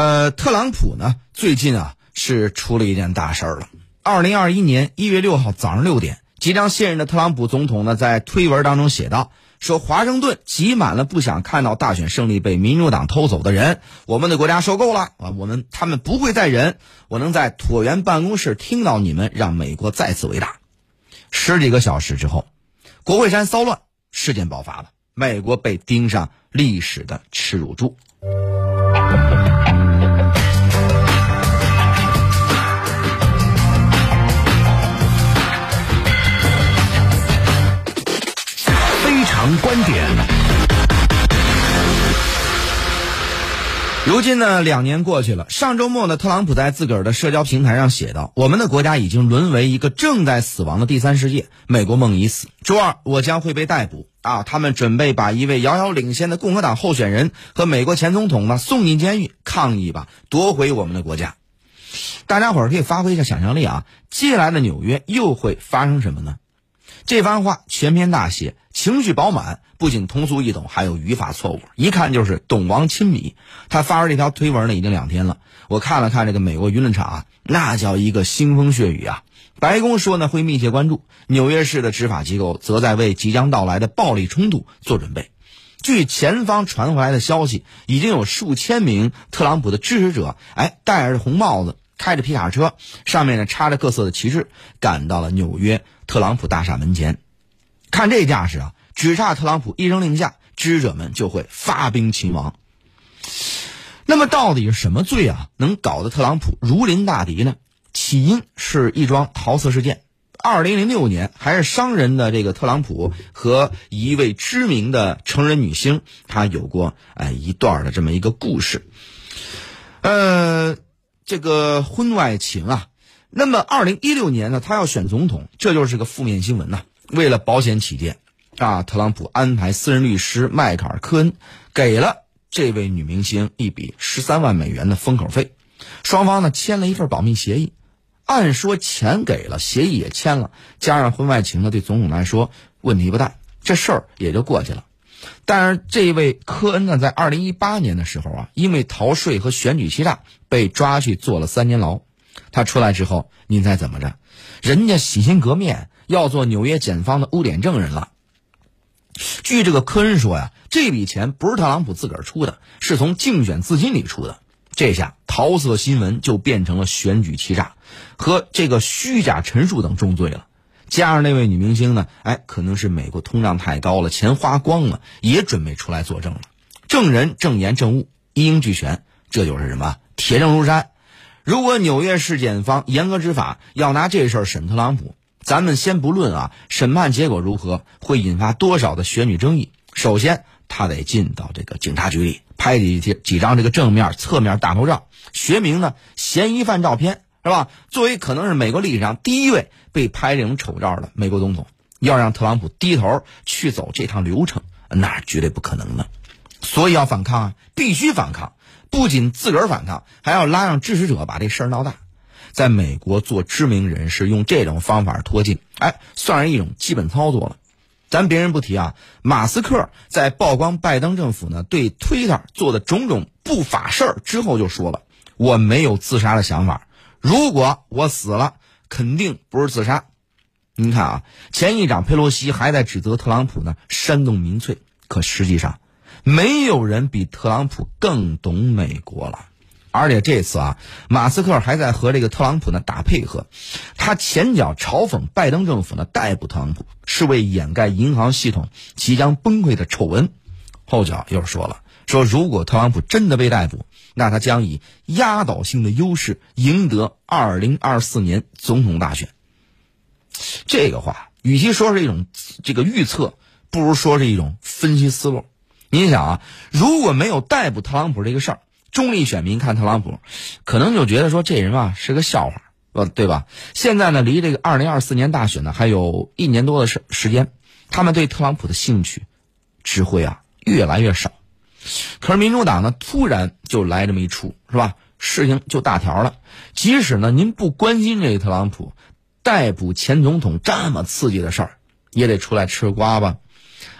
呃，特朗普呢，最近啊是出了一件大事儿了。二零二一年一月六号早上六点，即将卸任的特朗普总统呢，在推文当中写道：“说华盛顿挤满了不想看到大选胜利被民主党偷走的人，我们的国家受够了啊！我们他们不会再忍，我能在椭圆办公室听到你们，让美国再次伟大。”十几个小时之后，国会山骚乱事件爆发了，美国被盯上历史的耻辱柱。如今呢，两年过去了。上周末呢，特朗普在自个儿的社交平台上写道：“我们的国家已经沦为一个正在死亡的第三世界，美国梦已死。周二，我将会被逮捕啊！他们准备把一位遥遥领先的共和党候选人和美国前总统呢送进监狱，抗议吧，夺回我们的国家。”大家伙儿可以发挥一下想象力啊！接下来的纽约又会发生什么呢？这番话全篇大写，情绪饱满，不仅通俗易懂，还有语法错误，一看就是懂王亲笔。他发出这条推文呢，已经两天了。我看了看这个美国舆论场啊，那叫一个腥风血雨啊！白宫说呢会密切关注，纽约市的执法机构则在为即将到来的暴力冲突做准备。据前方传回来的消息，已经有数千名特朗普的支持者，哎，戴着红帽子。开着皮卡车，上面呢插着各色的旗帜，赶到了纽约特朗普大厦门前。看这架势啊，只差特朗普一声令下，支持者们就会发兵擒王。那么，到底是什么罪啊，能搞得特朗普如临大敌呢？起因是一桩桃色事件。二零零六年，还是商人的这个特朗普和一位知名的成人女星，他有过哎一段的这么一个故事。呃。这个婚外情啊，那么二零一六年呢，他要选总统，这就是个负面新闻呐。为了保险起见，啊，特朗普安排私人律师迈克尔·科恩给了这位女明星一笔十三万美元的封口费，双方呢签了一份保密协议。按说钱给了，协议也签了，加上婚外情呢，对总统来说问题不大，这事儿也就过去了。但是这位科恩呢，在二零一八年的时候啊，因为逃税和选举欺诈被抓去坐了三年牢。他出来之后，您猜怎么着？人家洗心革面，要做纽约检方的污点证人了。据这个科恩说呀，这笔钱不是特朗普自个儿出的，是从竞选资金里出的。这下桃色新闻就变成了选举欺诈和这个虚假陈述等重罪了。加上那位女明星呢，哎，可能是美国通胀太高了，钱花光了，也准备出来作证了。证人证言证物一应俱全，这就是什么铁证如山。如果纽约市检方严格执法，要拿这事儿审特朗普，咱们先不论啊，审判结果如何，会引发多少的选举争议。首先，他得进到这个警察局里拍几几张这个正面、侧面大头照，学名呢嫌疑犯照片。是吧？作为可能是美国历史上第一位被拍这种丑照的美国总统，要让特朗普低头去走这趟流程，那绝对不可能的。所以要反抗啊，必须反抗！不仅自个儿反抗，还要拉上支持者把这事儿闹大。在美国做知名人士用这种方法脱进，哎，算是一种基本操作了。咱别人不提啊，马斯克在曝光拜登政府呢对推特做的种种不法事儿之后，就说了：“我没有自杀的想法。”如果我死了，肯定不是自杀。您看啊，前议长佩洛西还在指责特朗普呢，煽动民粹。可实际上，没有人比特朗普更懂美国了。而且这次啊，马斯克还在和这个特朗普呢打配合。他前脚嘲讽拜登政府呢逮捕特朗普是为掩盖银行系统即将崩溃的丑闻，后脚又说了。说，如果特朗普真的被逮捕，那他将以压倒性的优势赢得二零二四年总统大选。这个话，与其说是一种这个预测，不如说是一种分析思路。您想啊，如果没有逮捕特朗普这个事儿，中立选民看特朗普，可能就觉得说这人啊是个笑话，呃，对吧？现在呢，离这个二零二四年大选呢还有一年多的时时间，他们对特朗普的兴趣只会啊越来越少。可是民主党呢，突然就来这么一出，是吧？事情就大条了。即使呢您不关心这个特朗普逮捕前总统这么刺激的事儿，也得出来吃瓜吧。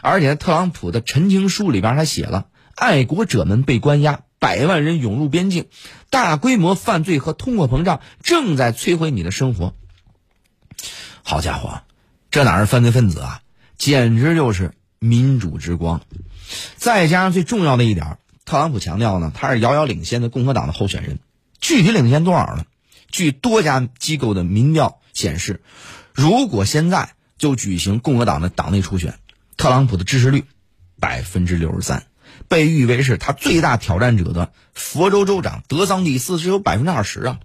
而且特朗普的陈情书里边还写了：爱国者们被关押，百万人涌入边境，大规模犯罪和通货膨胀正在摧毁你的生活。好家伙，这哪是犯罪分子啊，简直就是民主之光！再加上最重要的一点，特朗普强调呢，他是遥遥领先的共和党的候选人。具体领先多少呢？据多家机构的民调显示，如果现在就举行共和党的党内初选，特朗普的支持率百分之六十三，被誉为是他最大挑战者的佛州州长德桑蒂斯只有百分之二十啊。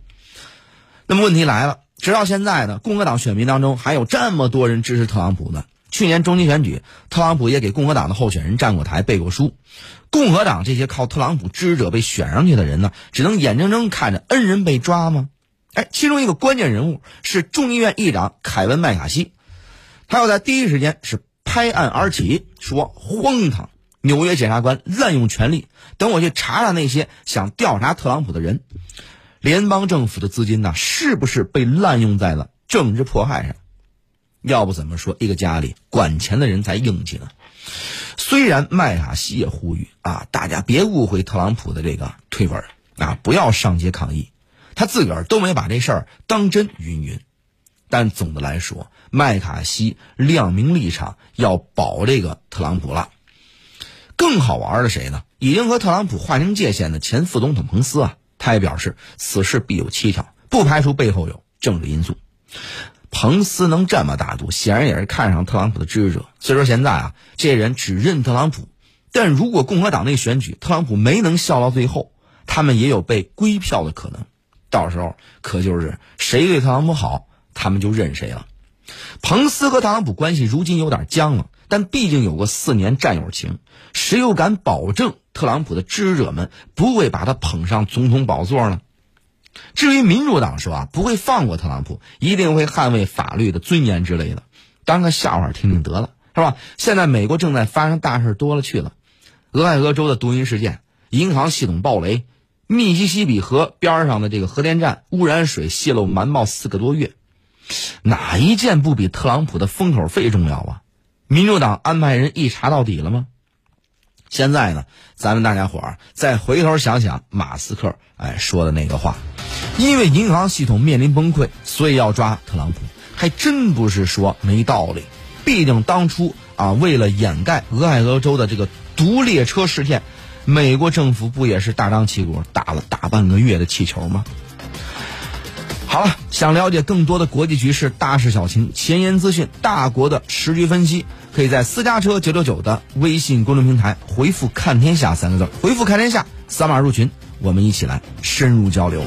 那么问题来了。直到现在呢，共和党选民当中还有这么多人支持特朗普呢。去年中期选举，特朗普也给共和党的候选人站过台、背过书。共和党这些靠特朗普支持者被选上去的人呢，只能眼睁睁看着恩人被抓吗？哎，其中一个关键人物是众议院议长凯文·麦卡锡，他要在第一时间是拍案而起，说荒唐，纽约检察官滥用权力，等我去查查那些想调查特朗普的人。联邦政府的资金呢，是不是被滥用在了政治迫害上？要不怎么说一个家里管钱的人才硬气呢？虽然麦卡锡也呼吁啊，大家别误会特朗普的这个推文啊，不要上街抗议，他自个儿都没把这事儿当真。云云，但总的来说，麦卡锡亮明立场要保这个特朗普了。更好玩的谁呢？已经和特朗普划清界限的前副总统彭斯啊。他也表示，此事必有蹊跷，不排除背后有政治因素。彭斯能这么大度，显然也是看上特朗普的支持者。所以说现在啊，这些人只认特朗普。但如果共和党内选举特朗普没能笑到最后，他们也有被归票的可能。到时候可就是谁对特朗普好，他们就认谁了。彭斯和特朗普关系如今有点僵了，但毕竟有过四年战友情，谁又敢保证？特朗普的支持者们不会把他捧上总统宝座呢。至于民主党说啊，不会放过特朗普，一定会捍卫法律的尊严之类的，当个笑话听听得了，是吧？现在美国正在发生大事多了去了，俄亥俄州的毒瘾事件、银行系统暴雷、密西西比河边上的这个核电站污染水泄漏瞒报四个多月，哪一件不比特朗普的封口费重要啊？民主党安排人一查到底了吗？现在呢，咱们大家伙儿再回头想想马斯克哎说的那个话，因为银行系统面临崩溃，所以要抓特朗普，还真不是说没道理。毕竟当初啊，为了掩盖俄亥俄州的这个毒列车事件，美国政府不也是大张旗鼓打了大半个月的气球吗？好了，想了解更多的国际局势、大事小情、前沿资讯、大国的时局分析，可以在私家车九九九的微信公众平台回复“看天下”三个字，回复“看天下”，扫码入群，我们一起来深入交流。